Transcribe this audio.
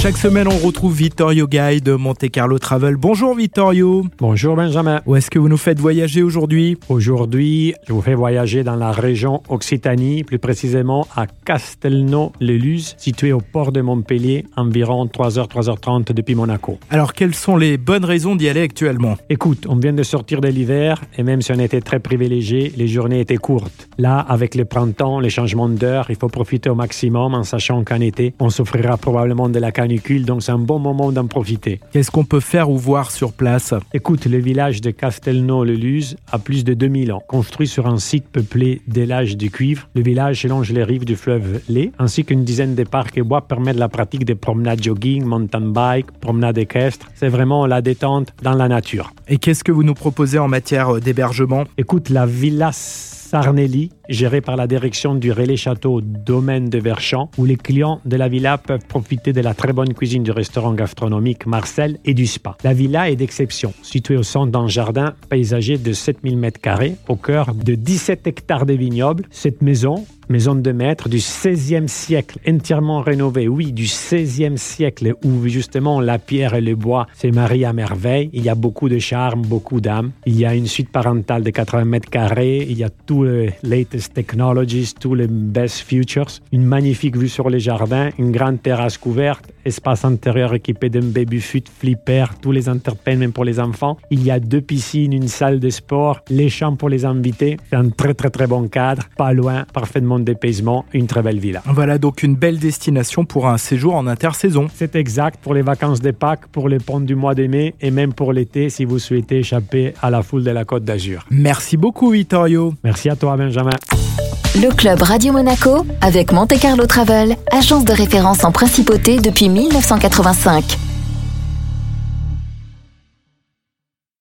Chaque semaine, on retrouve Vittorio Guy de Monte Carlo Travel. Bonjour Vittorio. Bonjour Benjamin. Où est-ce que vous nous faites voyager aujourd'hui? Aujourd'hui, je vous fais voyager dans la région Occitanie, plus précisément à Castelnau-le-Luz, situé au port de Montpellier, environ 3h, 3h30 depuis Monaco. Alors, quelles sont les bonnes raisons d'y aller actuellement? Écoute, on vient de sortir de l'hiver et même si on était très privilégié, les journées étaient courtes. Là, avec le printemps, les changements d'heure, il faut profiter au maximum en sachant qu'en été, on souffrira probablement de la canicule donc c'est un bon moment d'en profiter. Qu'est-ce qu'on peut faire ou voir sur place? Écoute, le village de Castelnau-le-Luz a plus de 2000 ans. Construit sur un site peuplé d'élages de cuivre, le village longe les rives du fleuve Lé, ainsi qu'une dizaine de parcs et bois permettent la pratique des promenades jogging, mountain bike, promenades équestres. C'est vraiment la détente dans la nature. Et qu'est-ce que vous nous proposez en matière d'hébergement? Écoute, la villa Sarnelli, gérée par la direction du Relais Château Domaine de Verchamp, où les clients de la villa peuvent profiter de la très bonne cuisine du restaurant gastronomique Marcel et du spa. La villa est d'exception, située au centre d'un jardin paysager de 7000 m2, au cœur de 17 hectares de vignobles. Cette maison maison de maître du 16e siècle, entièrement rénovée, oui, du 16e siècle, où justement la pierre et le bois se marient à merveille. Il y a beaucoup de charme, beaucoup d'âme. Il y a une suite parentale de 80 mètres carrés, il y a tous les latest technologies, tous les best futures, une magnifique vue sur les jardins, une grande terrasse couverte, espace intérieur équipé d'un baby foot, flipper, tous les entertainments pour les enfants. Il y a deux piscines, une salle de sport, les champs pour les invités. C'est un très très très bon cadre, pas loin, parfaitement dépaysement, une très belle villa. Voilà donc une belle destination pour un séjour en intersaison. C'est exact pour les vacances de Pâques, pour les ponts du mois de mai et même pour l'été si vous souhaitez échapper à la foule de la Côte d'Azur. Merci beaucoup Vittorio. Le club Radio Monaco avec Monte Carlo Travel, agence de référence en principauté depuis 1985.